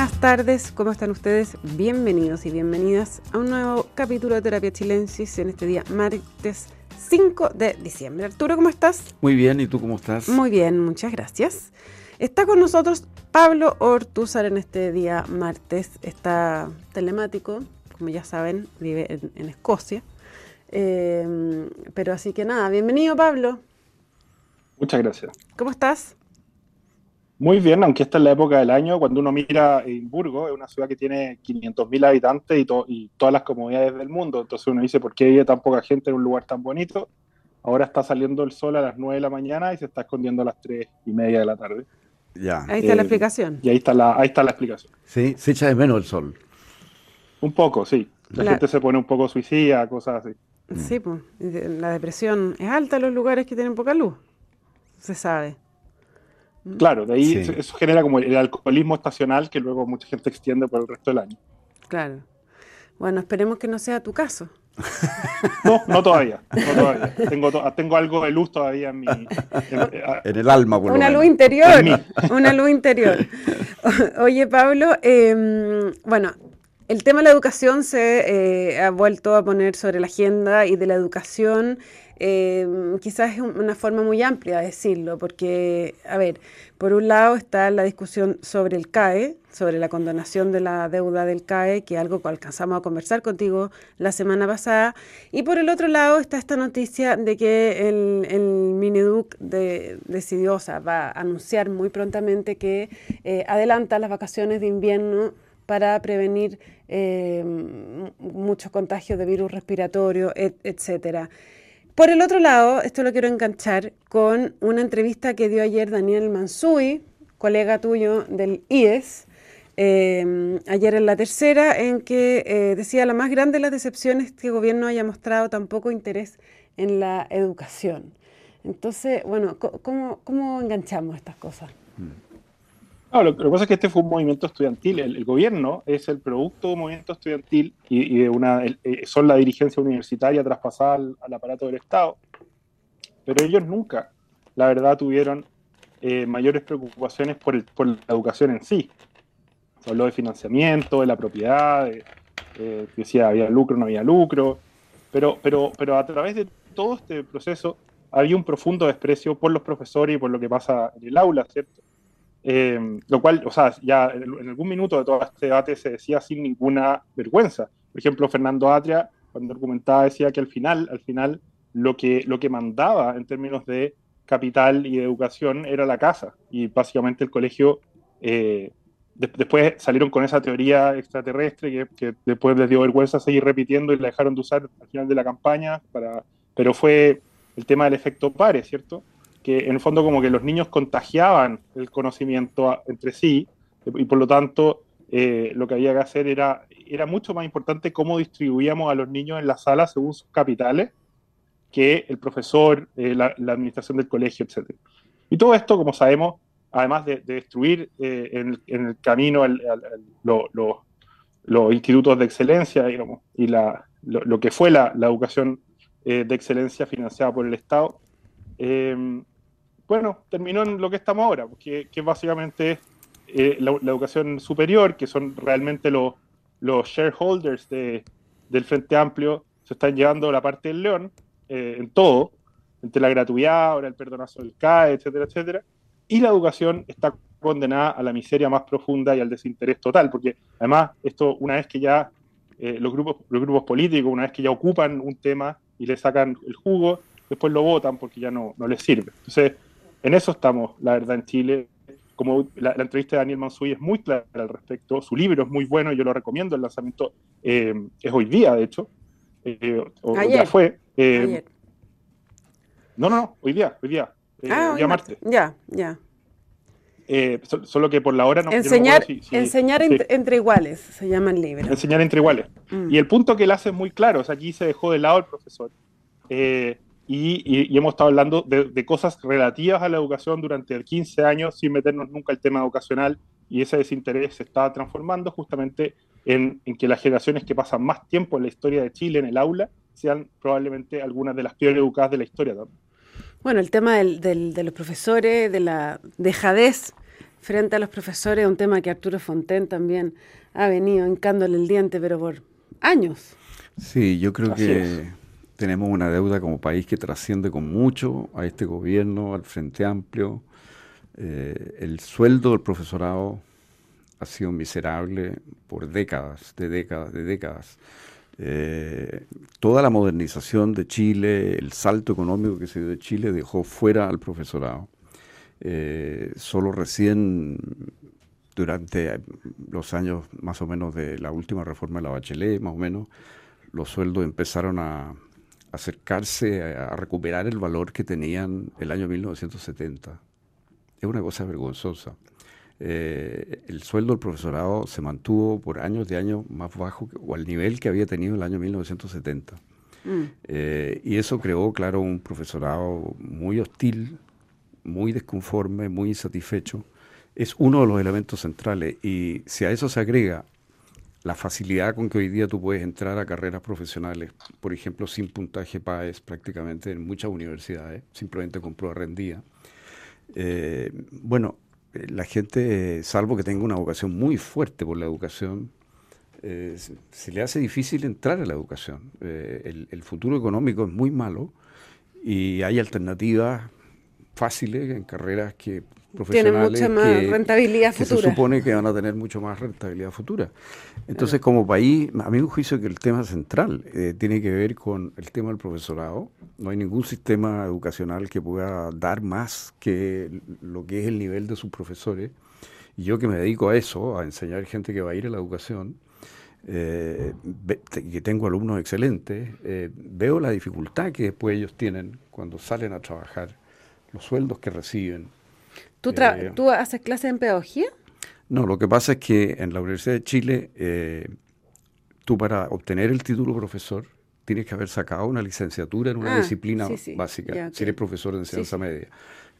buenas tardes, ¿cómo están ustedes? Bienvenidos y bienvenidas a un nuevo capítulo de Terapia Chilensis en este día martes 5 de diciembre. Arturo, ¿cómo estás? Muy bien, ¿y tú cómo estás? Muy bien, muchas gracias. Está con nosotros Pablo Ortúzar en este día martes. Está telemático, como ya saben, vive en, Escocia. Eh, pero así que nada, bienvenido Pablo. Muchas gracias. ¿Cómo estás? Muy bien, aunque esta es la época del año, cuando uno mira Edimburgo, es una ciudad que tiene 500.000 habitantes y, y, todas las comodidades del mundo. Entonces uno dice, ¿por qué hay tan poca gente en un lugar tan bonito? Ahora está saliendo el sol a las 9 de la mañana y se está escondiendo a las 3 y media de la tarde. Ya. Ahí está la eh, explicación. Y ahí está la, ahí está la explicación. Sí, se echa de menos el sol. Un poco, sí. La, gente se pone un poco suicida, cosas así. Sí, pues. La depresión es alta en los lugares que tienen poca luz. Se sabe. ¿Mm? Claro, de ahí eso, genera como el alcoholismo estacional que luego mucha gente extiende por el resto del año. Claro. Bueno, esperemos que no sea tu caso. No, no todavía. No todavía. Tengo, tengo algo de luz todavía en mi. En, el alma, Una luz interior. Una luz interior. Oye, Pablo, em, bueno, el tema de la educación se eh, ha vuelto a poner sobre la agenda y de la educación eh, quizás es una forma muy amplia de decirlo, porque, a ver, por un lado está la discusión sobre el CAE, sobre la condonación de la deuda del CAE, que es algo que alcanzamos a conversar contigo la semana pasada, y por el otro lado está esta noticia de que el, Mineduc decidió, o sea, va a anunciar muy prontamente que eh, adelanta las vacaciones de invierno para prevenir eh, muchos contagios de virus respiratorio, etcétera. Por el otro lado, esto lo quiero enganchar con una entrevista que dio ayer Daniel Mansui, colega tuyo del IES, eh, ayer en la tercera, en que eh, decía la más grande de las decepciones que el gobierno haya mostrado tan poco interés en la educación. Entonces, bueno, ¿cómo, cómo enganchamos estas cosas? Mm lo, que pasa es que este fue un movimiento estudiantil. El, gobierno es el producto de un movimiento estudiantil y, de una, eh, son la dirigencia universitaria traspasada al, aparato del Estado. Pero ellos nunca, la verdad, tuvieron eh, mayores preocupaciones por, el, la educación en sí. Se habló de financiamiento, de la propiedad, de, eh, decía había lucro, no había lucro. Pero, pero, pero a través de todo este proceso había un profundo desprecio por los profesores y por lo que pasa en el aula, ¿cierto? Eh, lo cual, o sea, ya en algún minuto de todo este debate se decía sin ninguna vergüenza. Por ejemplo, Fernando Atria, cuando argumentaba, decía que al final, al final, lo que, lo que mandaba en términos de capital y de educación era la casa. Y básicamente el colegio, eh, después salieron con esa teoría extraterrestre que, que, después les dio vergüenza seguir repitiendo y la dejaron de usar al final de la campaña, para, pero fue el tema del efecto pares, ¿cierto? Que en el fondo como que los niños contagiaban el conocimiento entre sí y por lo tanto eh, lo que había que hacer era, era mucho más importante cómo distribuíamos a los niños en la sala según sus capitales que el profesor, eh, la, administración del colegio, etc. Y todo esto, como sabemos, además de, destruir eh, en, el camino los institutos de excelencia digamos, y la, lo, que fue la, educación de excelencia financiada por el Estado, bueno, terminó en lo que estamos ahora, que, que básicamente eh, la, educación superior, que son realmente los, los shareholders de, del Frente Amplio, se están llevando la parte del león eh, en todo, entre la gratuidad, ahora el perdonazo del CAE, etcétera, etcétera, y la educación está condenada a la miseria más profunda y al desinterés total, porque además esto, una vez que ya eh, los, grupos, los grupos políticos, una vez que ya ocupan un tema y le sacan el jugo, después lo votan porque ya no, no les sirve. Entonces, en eso estamos, la verdad, en Chile. Como la, entrevista de Daniel Mansuy es muy clara al respecto, su libro es muy bueno, yo lo recomiendo, el lanzamiento eh, es hoy día, de hecho, eh, o, ya fue. Eh, no, no, no, hoy día, hoy día, ah, hoy día martes. Ya, ya. solo que por la hora no. Enseñar, enseñar entre, iguales, se llama el libro. Enseñar entre iguales. Mm. Y el punto que él hace es muy claro, o sea, aquí se dejó de lado el profesor. Eh, y, hemos estado hablando de, cosas relativas a la educación durante 15 años sin meternos nunca el tema educacional y ese desinterés se está transformando justamente en, que las generaciones que pasan más tiempo en la historia de Chile en el aula sean probablemente algunas de las peor educadas de la historia Bueno, el tema del, de los profesores, de la dejadez frente a los profesores, un tema que Arturo Fonten también ha venido hincándole el diente, pero por años. Sí, yo creo que tenemos una deuda como país que trasciende con mucho a este gobierno, al Frente Amplio. Eh, el sueldo del profesorado ha sido miserable por décadas, de décadas, de décadas. Eh, toda la modernización de Chile, el salto económico que se dio de Chile dejó fuera al profesorado. Eh, solo recién durante los años más o menos de la última reforma de la Bachelet, más o menos, los sueldos empezaron a acercarse a, recuperar el valor que tenían el año 1970. Es una cosa vergonzosa. Eh, el sueldo del profesorado se mantuvo por años de años más bajo o al nivel que había tenido el año 1970. Mm. Eh, y eso creó, claro, un profesorado muy hostil, muy desconforme, muy insatisfecho. Es uno de los elementos centrales. Y si a eso se agrega la facilidad con que hoy día tú puedes entrar a carreras profesionales, por ejemplo, sin puntaje PAES prácticamente en muchas universidades, simplemente con prueba rendida. Eh, bueno, eh, la gente, salvo que tenga una vocación muy fuerte por la educación, eh, se, le hace difícil entrar a la educación. Eh, el, futuro económico es muy malo y hay alternativas fáciles en carreras que profesionales mucha más rentabilidad que se supone que van a tener mucho más rentabilidad futura. Entonces, como país, a mí me juicio que el tema central eh, tiene que ver con el tema del profesorado. No hay ningún sistema educacional que pueda dar más que lo que es el nivel de sus profesores. Y yo que me dedico a eso, a enseñar gente que va a ir a la educación, eh, que tengo alumnos excelentes, eh, veo la dificultad que después ellos tienen cuando salen a trabajar, los sueldos que reciben, ¿Tú, eh, ¿Tú haces clases en pedagogía? No, lo que pasa es que en la Universidad de Chile, eh, tú para obtener el título profesor tienes que haber sacado una licenciatura en una ah, disciplina básica, si eres profesor de enseñanza media,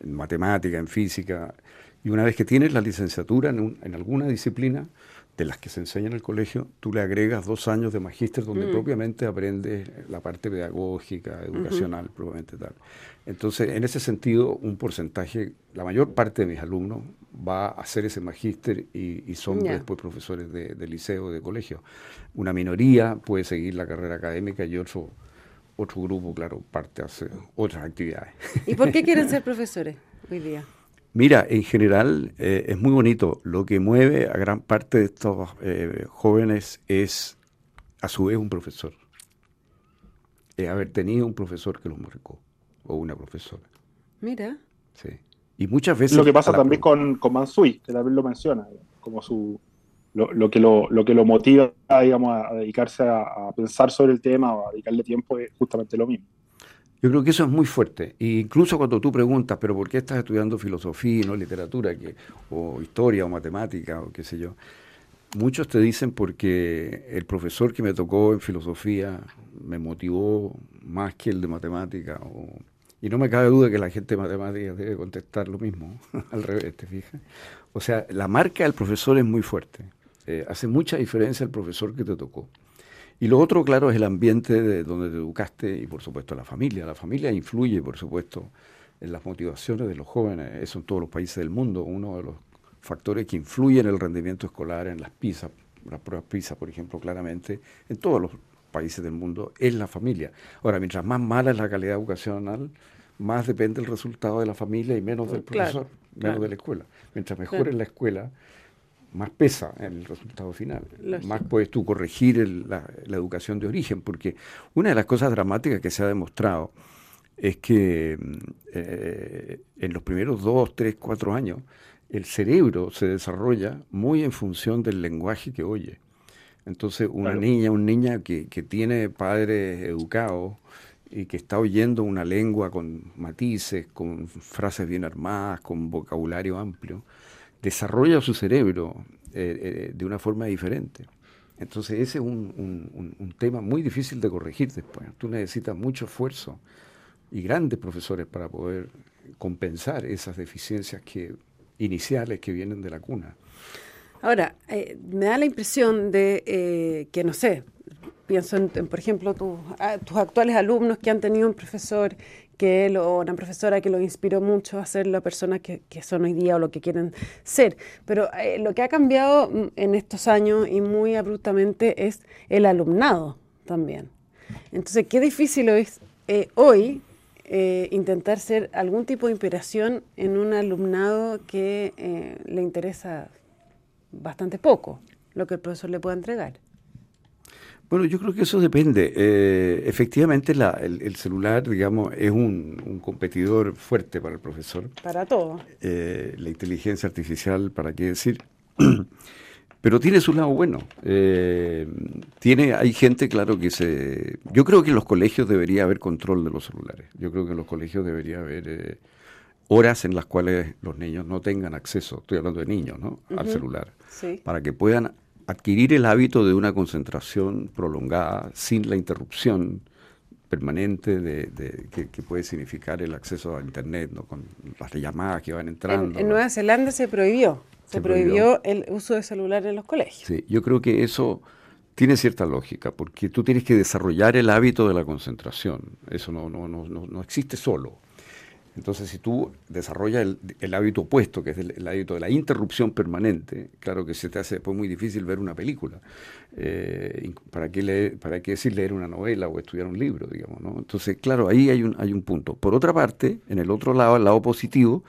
en matemática, en física. Y una vez que tienes la licenciatura en, en alguna disciplina, de las que se enseña en el colegio, tú le agregas dos años de magíster donde mm. propiamente aprendes la parte pedagógica, educacional, probablemente tal. Entonces, en ese sentido, un porcentaje, la mayor parte de mis alumnos va a hacer ese magíster y, son después profesores de, de, liceo, de colegio. Una minoría puede seguir la carrera académica y otro, otro grupo, claro, parte hace otras actividades. ¿Y por qué quieren ser profesores hoy día? Mira, en general eh, es muy bonito. Lo que mueve a gran parte de estos eh, jóvenes es, a su vez, un profesor. Es haber tenido un profesor que los marcó, o una profesora. Mira. Sí. Y muchas veces... Lo que pasa también con, con Mansui, que también lo menciona, como su, lo, que, lo, lo, que lo motiva digamos, a dedicarse a, a pensar sobre el tema o a dedicarle tiempo es justamente lo mismo. Yo creo que eso es muy fuerte. E incluso cuando tú preguntas, pero ¿por qué estás estudiando filosofía y no literatura, o historia o matemática o qué sé yo? Muchos te dicen porque el profesor que me tocó en filosofía me motivó más que el de matemática. y no me cabe duda que la gente de matemáticas debe contestar lo mismo, al revés, ¿te fijas? O sea, la marca del profesor es muy fuerte. Eh, hace mucha diferencia el profesor que te tocó. Y lo otro, claro, es el ambiente de donde te educaste y, por supuesto, la familia. La familia influye, por supuesto, en las motivaciones de los jóvenes. Eso en todos los países del mundo. Uno de los factores que influye en el rendimiento escolar, en las PISA, las pruebas PISA, por ejemplo, claramente, en todos los países del mundo, es la familia. Ahora, mientras más mala es la calidad educacional, más depende el resultado de la familia y menos del profesor, menos de la escuela. Mientras mejor es la escuela, más pesa el resultado final. Más puedes tú corregir la, educación de origen, porque una de las cosas dramáticas que se ha demostrado es que mm, eh, en los primeros dos, tres, cuatro años, el cerebro se desarrolla muy en función del lenguaje que oye. Entonces, una niña, un niña que, que tiene padres educados y que está oyendo una lengua con matices, con frases bien armadas, con vocabulario amplio, desarrolla su cerebro eh, eh, de una forma diferente. Entonces ese es un, tema muy difícil de corregir después. Tú necesitas mucho esfuerzo y grandes profesores para poder compensar esas deficiencias que, iniciales que vienen de la cuna. Ahora, eh, me da la impresión de que, no sé, pienso en, por ejemplo, tus actuales alumnos que han tenido un profesor que él o una profesora que lo inspiró mucho a ser la persona que, son hoy día o lo que quieren ser. Pero eh, lo que ha cambiado mm, en estos años y muy abruptamente es el alumnado también. Entonces, qué difícil es eh, hoy eh, intentar ser algún tipo de inspiración en un alumnado que le interesa bastante poco lo que el profesor le pueda entregar. Bueno, yo creo que eso depende. Eh, efectivamente, el, celular, digamos, es un, competidor fuerte para el profesor. Para todo. la inteligencia artificial, ¿para qué decir? Pero tiene su lado bueno. Eh, tiene, hay gente, claro, que se... Yo creo que en los colegios debería haber control de los celulares. Yo creo que en los colegios debería haber eh, horas en las cuales los niños no tengan acceso, estoy hablando de niños, ¿no? Al celular. Para que puedan adquirir el hábito de una concentración prolongada, sin la interrupción permanente de, que, puede significar el acceso a Internet, ¿no? con las llamadas que van entrando. en Nueva Zelanda se prohibió. Se, prohibió, el uso de celular en los colegios. Sí, yo creo que eso tiene cierta lógica, porque tú tienes que desarrollar el hábito de la concentración. Eso no, no, no, no existe solo. Entonces, si tú desarrollas el, hábito opuesto, que es el, hábito de la interrupción permanente, claro que se te hace después muy difícil ver una película. Eh, ¿para, qué ¿Para qué decir leer una novela o estudiar un libro, digamos? ¿no? Entonces, claro, ahí hay un, hay un punto. Por otra parte, en el otro lado, el lado positivo,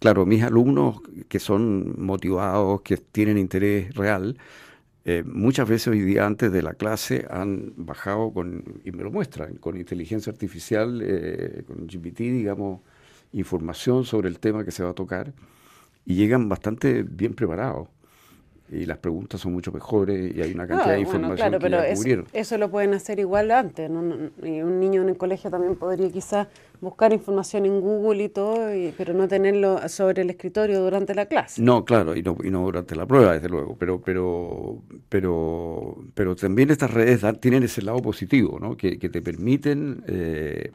Claro, mis alumnos que son motivados, que tienen interés real, eh, muchas veces hoy día antes de la clase han bajado con, y me lo muestran, con inteligencia artificial, eh, con GPT, digamos, información sobre el tema que se va a tocar y llegan bastante bien preparados y las preguntas son mucho mejores y hay una cantidad de información claro, pero eso, eso, lo pueden hacer igual antes. Y un niño en el colegio también podría quizás buscar información en Google y todo, pero no tenerlo sobre el escritorio durante la clase. No, claro, y no, y no durante la prueba, desde luego. Pero, pero, pero, pero también estas redes tienen ese lado positivo, ¿no? que, te permiten eh,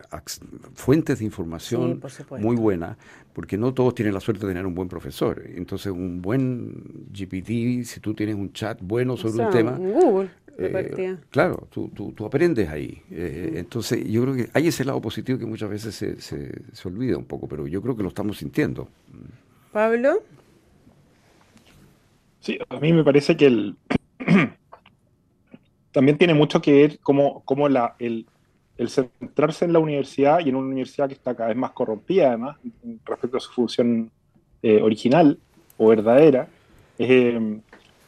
fuentes de información muy buenas, porque no todos tienen la suerte de tener un buen profesor. Entonces, un buen GPT, si tú tienes un chat bueno sobre un tema... Google eh, claro, tú, tú, aprendes ahí. Eh, entonces, yo creo que hay ese lado positivo que muchas veces se, se, olvida un poco, pero yo creo que lo estamos sintiendo. Pablo. Sí, a mí me parece que el también tiene mucho que ver como, como la, el, el, centrarse en la universidad y en una universidad que está cada vez más corrompida, además, respecto a su función eh, original o verdadera. Eh,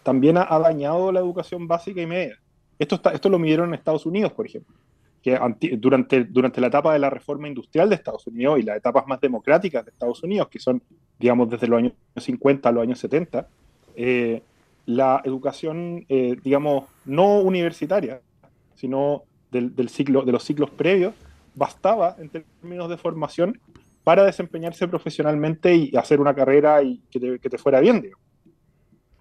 también ha, dañado la educación básica y media. Esto, está, lo midieron en Estados Unidos, por ejemplo, que durante, durante la etapa de la reforma industrial de Estados Unidos y las etapas más democráticas de Estados Unidos, que son, digamos, desde los años 50 a los años 70, eh, la educación, eh, digamos, no universitaria, sino del, ciclo, de los ciclos previos, bastaba en términos de formación para desempeñarse profesionalmente y hacer una carrera y que te, que te fuera bien, digamos.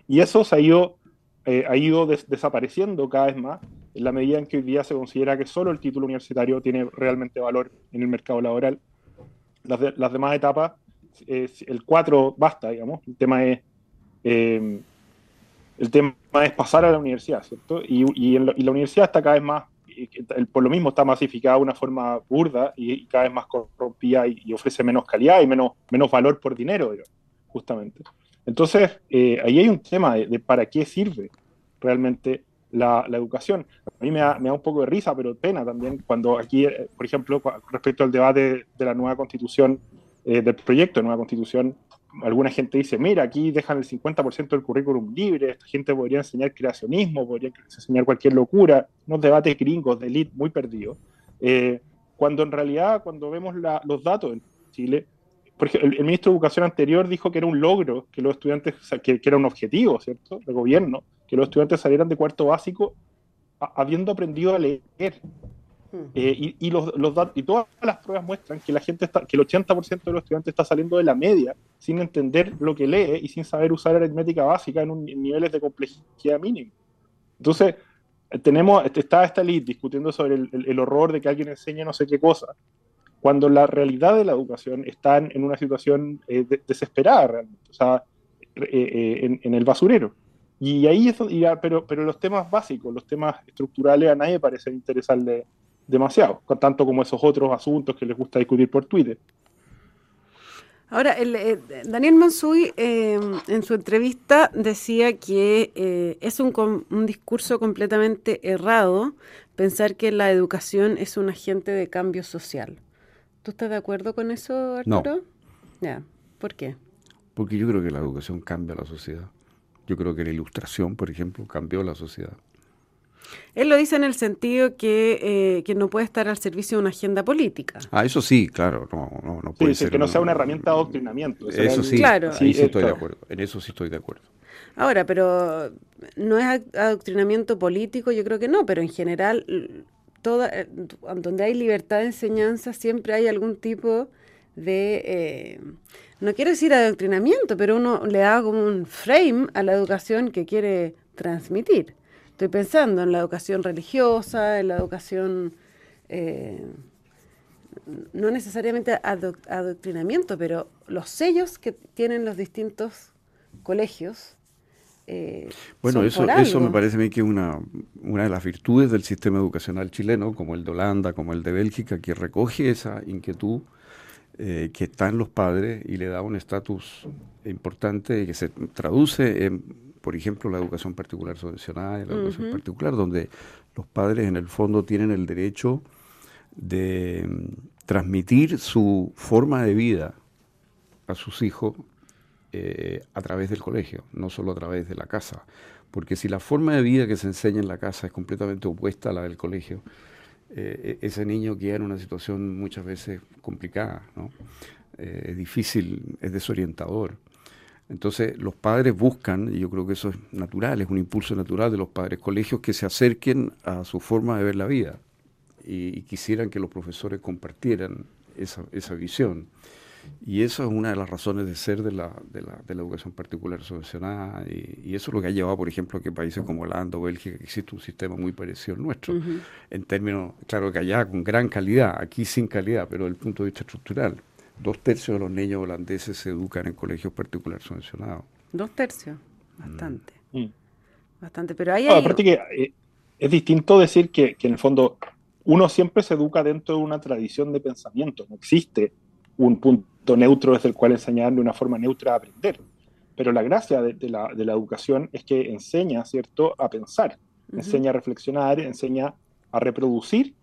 Y eso ha ido, eh, ha ido desapareciendo cada vez más en la medida en que hoy día se considera que solo el título universitario tiene realmente valor en el mercado laboral. Las, demás etapas, el 4 basta, digamos. El tema es... Eh, el tema es pasar a la universidad, ¿cierto? Y, la universidad está cada vez más, por lo mismo está masificada de una forma burda y, cada vez más corrompida y, ofrece menos calidad y menos, menos valor por dinero, justamente. Entonces, eh, ahí hay un tema de, para qué sirve realmente la, educación. A mí me da, un poco de risa, pero pena también cuando aquí, eh, por ejemplo, respecto al debate de la nueva constitución, eh, del proyecto de nueva constitución, alguna gente dice, mira, aquí dejan el 50% del currículum libre, esta gente podría enseñar creacionismo, podría enseñar cualquier locura, unos debates gringos de élite muy perdidos. cuando en realidad, cuando vemos los datos en Chile, el, ministro de Educación anterior dijo que era un logro que los estudiantes, que, era un objetivo, ¿cierto?, de gobierno, que los estudiantes salieran de cuarto básico habiendo aprendido a leer. Hmm. Eh, y, los, y todas las pruebas muestran que la gente está, que el 80% de los estudiantes está saliendo de la media sin entender lo que lee y sin saber usar aritmética básica en, un, niveles de complejidad mínimo. Entonces, tenemos, está esta elite discutiendo sobre el, el, horror de que alguien enseñe no sé qué cosa, cuando la realidad de la educación está en una situación eh, desesperada o sea, eh, eh, en, el basurero. Y ahí es pero, pero los temas básicos, los temas estructurales a nadie parece interesarle demasiado, tanto como esos otros asuntos que les gusta discutir por Twitter. Ahora, el, Daniel Mansuy eh, en su entrevista decía que es un, un, discurso completamente errado pensar que la educación es un agente de cambio social. ¿Tú estás de acuerdo con eso, Arturo? No. Ya. ¿Por qué? Porque yo creo que la educación cambia la sociedad. Yo creo que la ilustración, por ejemplo, cambió la sociedad. Él lo dice en el sentido que, eh, que, no puede estar al servicio de una agenda política. Ah, eso sí, claro, no, no, no puede ser. que no sea una herramienta de adoctrinamiento. Eso, sí, claro. sí, estoy de acuerdo. En eso sí estoy de acuerdo. Ahora, pero no es adoctrinamiento político, yo creo que no, pero en general, eh, donde hay libertad de enseñanza, siempre hay algún tipo de, eh, no quiero decir adoctrinamiento, pero uno le da como un frame a la educación que quiere transmitir. Estoy pensando en la educación religiosa, en la educación, eh, no necesariamente adoctrinamiento, pero los sellos que tienen los distintos colegios. Eh, bueno, eso, eso me parece a mí que es una, una de las virtudes del sistema educacional chileno, como el de Holanda, como el de Bélgica, que recoge esa inquietud eh, que está en los padres y le da un estatus importante que se traduce en por ejemplo, la educación particular subvencionada, la educación particular, donde los padres en el fondo tienen el derecho de mm, transmitir su forma de vida a sus hijos eh, a través del colegio, no solo a través de la casa. Porque si la forma de vida que se enseña en la casa es completamente opuesta a la del colegio, eh, e-, ese niño queda en una situación muchas veces complicada, ¿no? Eh, difícil, es desorientador. Entonces los padres buscan, y yo creo que eso es natural, es un impulso natural de los padres, colegios que se acerquen a su forma de ver la vida y, quisieran que los profesores compartieran esa, visión. Y eso es una de las razones de ser de la, de la, de la educación particular subvencionada y, eso es lo que ha llevado, por ejemplo, a que países como Holanda o Bélgica, que existe un sistema muy parecido al nuestro, en términos, claro que allá con gran calidad, aquí sin calidad, pero desde el punto de vista estructural dos tercios de los niños holandeses se educan en colegios particulares subvencionados. Dos tercios, bastante. Mm. Bastante, pero hay... aparte que eh, es distinto decir que, en el fondo uno siempre se educa dentro de una tradición de pensamiento, no existe un punto neutro desde el cual enseñar de una forma neutra a aprender. Pero la gracia de, la, educación es que enseña, ¿cierto?, a pensar, enseña a reflexionar, enseña a reproducir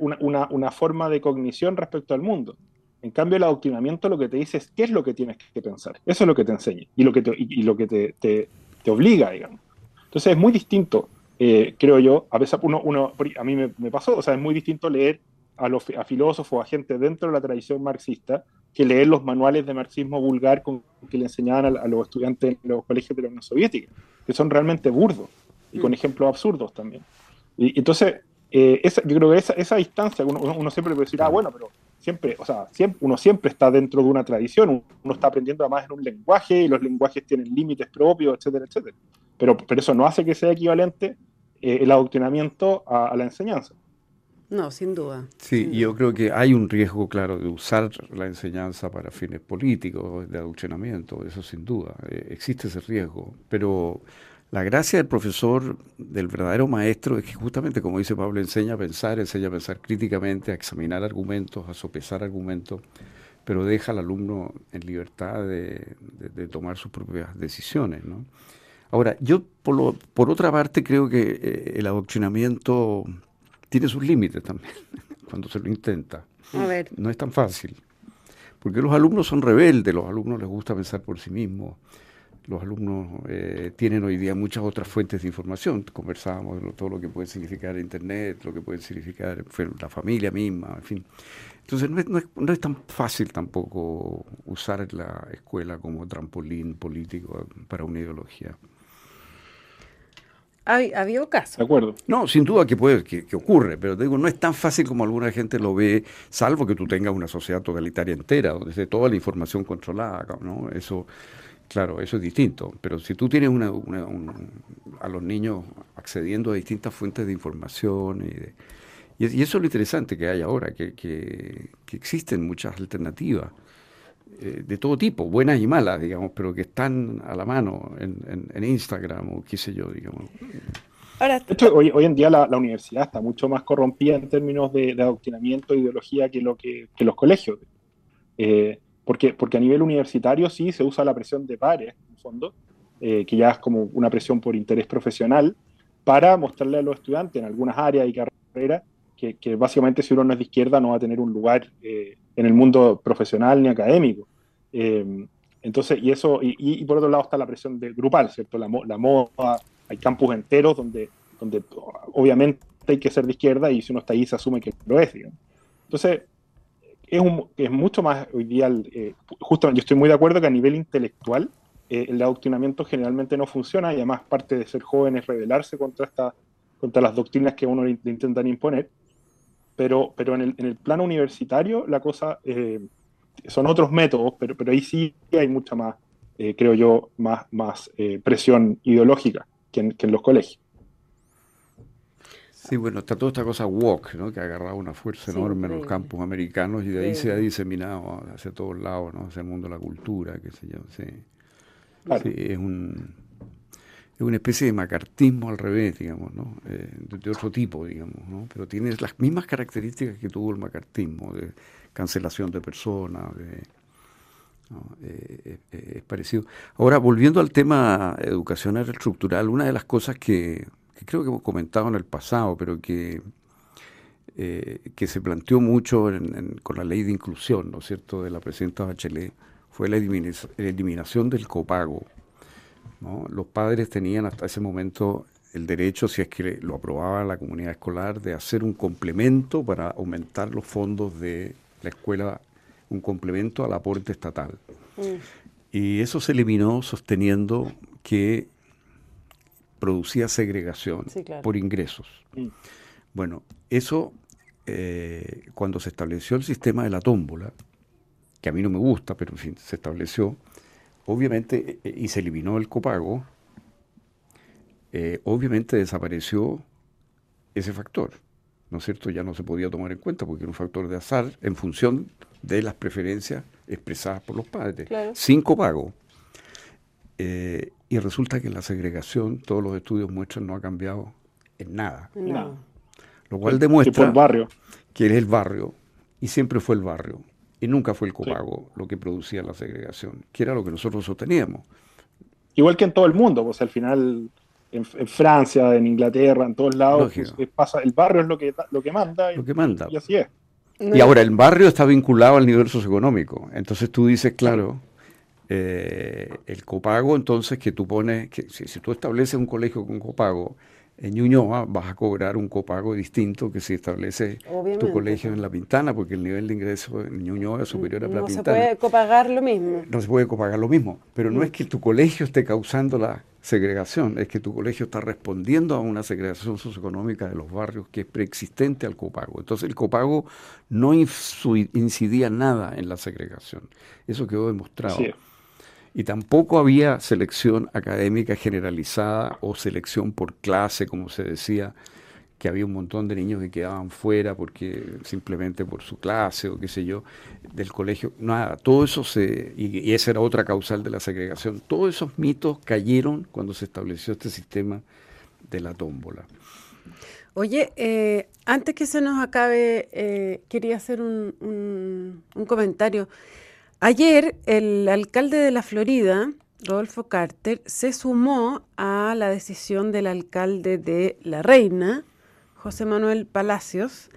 una, una, forma de cognición respecto al mundo. En cambio, el adoctrinamiento lo que te dice es qué es lo que tienes que pensar. Eso es lo que te enseña y lo que te, y, lo que te, te, obliga, digamos. Entonces es muy distinto, eh, creo yo, a veces uno, uno a mí me, pasó, o sea, es muy distinto leer a, los, a filósofos, a gente dentro de la tradición marxista, que leer los manuales de marxismo vulgar con, que le enseñaban a, los estudiantes en los colegios de la Unión Soviética, que son realmente burdos y con mm. ejemplos absurdos también. Y, entonces, eh, yo creo que esa, esa distancia, uno, uno, siempre puede decir, ah, bueno, pero siempre, o sea, siempre, uno siempre está dentro de una tradición, uno está aprendiendo además en un lenguaje y los lenguajes tienen límites propios, etcétera, etcétera. Pero, pero eso no hace que sea equivalente eh, el adoctrinamiento a, la enseñanza. No, sin duda. Sí, yo creo que hay un riesgo, claro, de usar la enseñanza para fines políticos, de adoctrinamiento, eso sin duda. Eh, existe ese riesgo, pero la gracia del profesor, del verdadero maestro, es que justamente, como dice Pablo, enseña a pensar, enseña a pensar críticamente, a examinar argumentos, a sopesar argumentos, pero deja al alumno en libertad de, tomar sus propias decisiones. ¿no? Ahora, yo por, por otra parte creo que eh, el adoctrinamiento tiene sus límites también, cuando se lo intenta. A ver. No es tan fácil, porque los alumnos son rebeldes, los alumnos les gusta pensar por sí mismos los alumnos eh, tienen hoy día muchas otras fuentes de información. Conversábamos de todo lo que puede significar Internet, lo que puede significar la familia misma, en fin. Entonces no es, no es, tan fácil tampoco usar la escuela como trampolín político para una ideología. ¿Ha, habido casos? De acuerdo. No, sin duda que puede, que, que, ocurre, pero te digo, no es tan fácil como alguna gente lo ve, salvo que tú tengas una sociedad totalitaria entera, donde esté toda la información controlada, ¿no? Eso Claro, eso es distinto, pero si tú tienes una, a los niños accediendo a distintas fuentes de información y, y, eso es lo interesante que hay ahora, que, que, existen muchas alternativas eh, de todo tipo, buenas y malas, digamos, pero que están a la mano en, en, Instagram o qué sé yo, digamos. de hecho, hoy, hoy en día la, universidad está mucho más corrompida en términos de, adoctrinamiento e ideología que, lo que, los colegios. Eh, porque, porque a nivel universitario sí se usa la presión de pares, en fondo, eh, que ya es como una presión por interés profesional, para mostrarle a los estudiantes en algunas áreas y carreras que, básicamente si uno no es de izquierda no va a tener un lugar eh, en el mundo profesional ni académico. entonces, y eso, y, por otro lado está la presión de, grupal, ¿cierto? La, la moda, hay campus enteros donde, donde obviamente hay que ser de izquierda y si uno está ahí se asume que lo es. Entonces, es, un, es mucho más hoy día, eh, justamente yo estoy muy de acuerdo que a nivel intelectual eh, el adoctrinamiento generalmente no funciona y además parte de ser joven es rebelarse contra, esta, contra las doctrinas que uno le, intentan imponer, pero, pero en, el, en el plano universitario la cosa eh, son otros métodos, pero, pero ahí sí hay mucha más, creo yo, más, más presión ideológica que en, los colegios. Sí, bueno, está toda esta cosa walk, ¿no? que ha agarrado una fuerza enorme en los campos americanos y de ahí se ha diseminado hacia todos lados, ¿no? hacia el mundo de la cultura, qué sé yo. Sí, sí es, un, es una especie de macartismo al revés, digamos, ¿no? Eh, de, otro tipo, digamos, pero tiene las mismas características que tuvo el macartismo, de cancelación de personas, de eh, eh, es parecido. Ahora, volviendo al tema educacional estructural, una de las cosas que, creo que hemos comentado en el pasado, pero que, que se planteó mucho con la ley de inclusión, ¿no es cierto?, de la presidenta Bachelet, fue la eliminación del copago. Los padres tenían hasta ese momento el derecho, si es que lo aprobaba la comunidad escolar, de hacer un complemento para aumentar los fondos de la escuela un complemento al aporte estatal. Mm. Y eso se eliminó sosteniendo que producía segregación por ingresos. Mm. Bueno, eso eh, cuando se estableció el sistema de la tómbola, que a mí no me gusta, pero en fin, se estableció, obviamente, eh, y se eliminó el copago, eh, obviamente desapareció ese factor, ¿no es cierto? Ya no se podía tomar en cuenta porque era un factor de azar en función de las preferencias expresadas por los padres, sin copago. Eh, y resulta que la segregación, todos los estudios muestran, no ha cambiado en nada. Lo cual demuestra barrio. que es el barrio, y siempre fue el barrio, y nunca fue el copago lo que producía la segregación, que era lo que nosotros sosteníamos. Igual que en todo el mundo, pues al final en, Francia, en Inglaterra, en todos lados, pues, pasa, el barrio es lo que, lo que manda. Lo que manda. Y así es. Y ahora el barrio está vinculado al nivel socioeconómico. Entonces tú dices, claro, eh, el copago, entonces que tú pones, que si, tú estableces un colegio con copago en Ñuñoa, vas a cobrar un copago distinto que si estableces tu colegio en La Pintana, porque el nivel de ingreso en Ñuñoa es superior a La Pintana. No se puede copagar lo mismo. No se puede copagar lo mismo, pero no es que tu colegio esté causando la segregación, es que tu colegio está respondiendo a una segregación socioeconómica de los barrios que es preexistente al copago. Entonces el copago no incidía nada en la segregación. Eso quedó demostrado. Y tampoco había selección académica generalizada o selección por clase, como se decía, que había un montón de niños que quedaban fuera porque simplemente por su clase o qué sé yo, del colegio, nada, todo eso se, y, esa era otra causal de la segregación, todos esos mitos cayeron cuando se estableció este sistema de la tómbola. Oye, eh, antes que se nos acabe, eh, quería hacer un, un comentario. Ayer el alcalde de la Florida, Rodolfo Carter, se sumó a la decisión del alcalde de La Reina, José Manuel Palacios,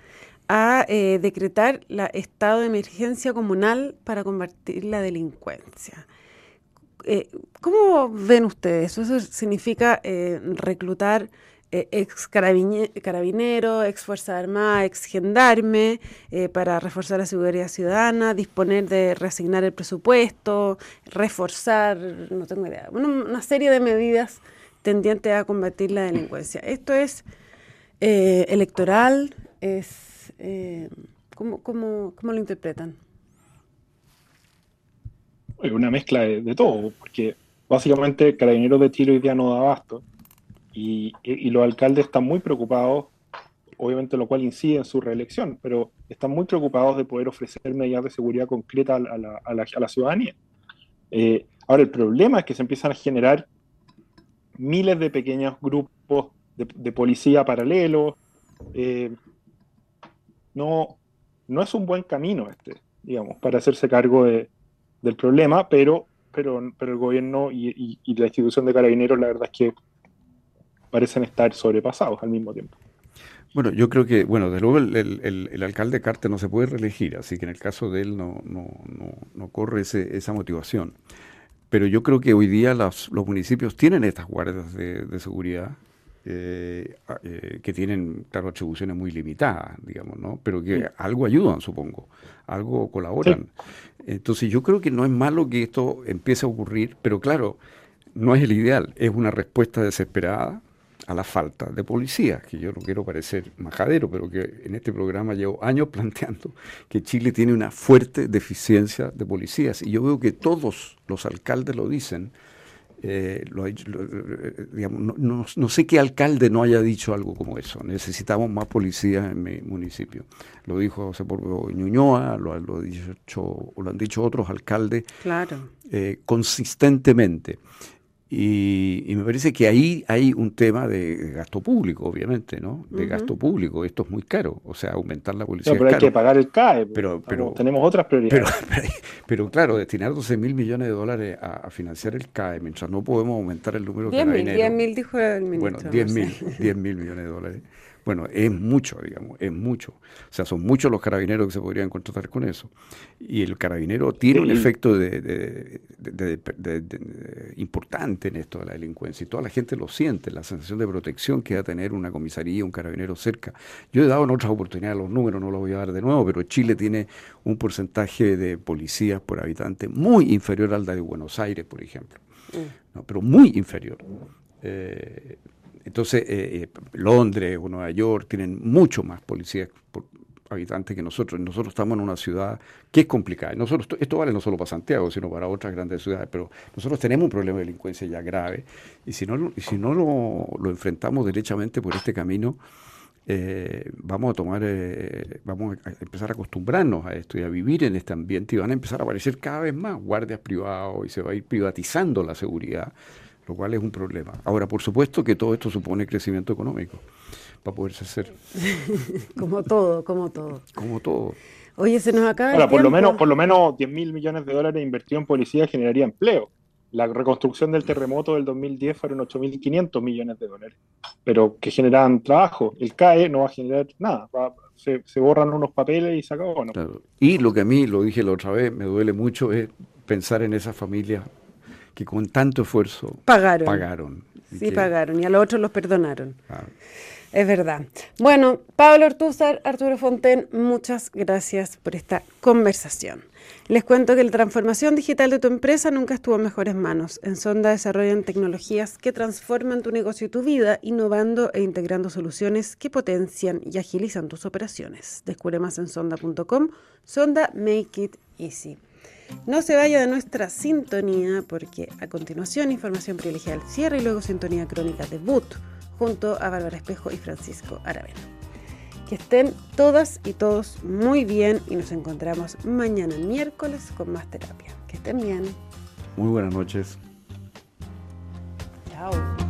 a eh, decretar la estado de emergencia comunal para combatir la delincuencia. Eh, ¿Cómo ven ustedes? ¿Eso significa eh, reclutar ex carabinero, ex fuerza armada, ex gendarme para reforzar la seguridad ciudadana, disponer de reasignar el presupuesto, reforzar, no tengo idea, una serie de medidas tendientes a combatir la delincuencia. Esto es eh, electoral? Es, eh, ¿cómo, cómo, cómo, lo interpretan? Una mezcla de, todo, porque básicamente Carabineros de Chile hoy día no da abasto y, los alcaldes están muy preocupados, obviamente lo cual incide en su reelección, pero están muy preocupados de poder ofrecer medidas de seguridad concretas a la, ciudadanía. Eh, ahora, el problema es que se empiezan a generar miles de pequeños grupos de, policía paralelo. Eh, no, no es un buen camino este, digamos, para hacerse cargo del problema, pero, pero, pero el gobierno y, la institución de carabineros, la verdad es que parecen estar sobrepasados al mismo tiempo. Bueno, yo creo que, bueno, de luego el, alcalde Carte no se puede reelegir, así que en el caso de él no, no, no, corre esa motivación. Pero yo creo que hoy día los, municipios tienen estas guardias de, seguridad eh, eh, que tienen, claro, atribuciones muy limitadas, digamos, ¿no? Pero que algo ayudan, supongo, algo colaboran. Entonces yo creo que no es malo que esto empiece a ocurrir, pero claro, no es el ideal, es una respuesta desesperada a la falta de policía, que yo no quiero parecer majadero, pero que en este programa llevo años planteando que Chile tiene una fuerte deficiencia de policías. Y yo veo que todos los alcaldes lo dicen. Eh, no, sé qué alcalde no haya dicho algo como eso. Necesitamos más policías en mi municipio. Lo dijo José Porbo Ñuñoa, lo, lo, dicho, lo han dicho otros alcaldes claro. Eh, consistentemente. Y, me parece que ahí hay un tema de gasto público, obviamente, ¿no? De gasto público. Esto es muy caro. O sea, aumentar la policía. pero hay que pagar el CAE. Pero, pero, tenemos otras prioridades. Pero, claro, destinar 12 mil millones de dólares a, financiar el CAE mientras no podemos aumentar el número de carabineros. 10 mil dijo el ministro. Bueno, 10 mil, 10 mil millones de dólares. Bueno, es mucho, digamos, es mucho. O sea, son muchos los carabineros que se podrían contratar con eso. Y el carabinero tiene un efecto de, importante en esto de la delincuencia. Y toda la gente lo siente, la sensación de protección que va a tener una comisaría, un carabinero cerca. Yo he dado en otras oportunidades los números, no los voy a dar de nuevo, pero Chile tiene un porcentaje de policías por habitante muy inferior al de Buenos Aires, por ejemplo. Mm. pero muy inferior. Eh, entonces, eh, eh, Londres o Nueva York tienen mucho más policías por habitantes que nosotros. Nosotros estamos en una ciudad que es complicada. Nosotros, esto vale no solo para Santiago, sino para otras grandes ciudades, pero nosotros tenemos un problema de delincuencia ya grave y si no, y si no lo, enfrentamos derechamente por este camino, eh, vamos a tomar, vamos a empezar a acostumbrarnos a esto y a vivir en este ambiente y van a empezar a aparecer cada vez más guardias privados y se va a ir privatizando la seguridad lo cual es un problema. Ahora, por supuesto que todo esto supone crecimiento económico para poderse hacer. como todo, como todo. Como todo. Oye, se nos acaba. Ahora, por lo menos, por lo menos 10 mil millones de dólares invertidos en policía generaría empleo. La reconstrucción del terremoto del 2010 fueron 8.500 millones de dólares, pero que generan trabajo. El CAE no va a generar nada, se, borran unos papeles y se acabó. ¿no? Y lo que a mí, lo dije la otra vez, me duele mucho es pensar en esas familias que con tanto esfuerzo pagaron. pagaron sí, pagaron y a los otros los perdonaron. Es verdad. Bueno, Pablo Ortúzar, Arturo Fonten, muchas gracias por esta conversación. Les cuento que la transformación digital de tu empresa nunca estuvo en mejores manos. En Sonda desarrollan tecnologías que transforman tu negocio y tu vida, innovando e integrando soluciones que potencian y agilizan tus operaciones. Descubre más en sonda.com. Sonda Make It Easy. No se vaya de nuestra sintonía porque a continuación información privilegiada al cierre y luego sintonía crónica de Boot junto a Bárbara Espejo y Francisco Aravena. Que estén todas y todos muy bien y nos encontramos mañana miércoles con más terapia. Que estén bien. Muy buenas noches. Chao.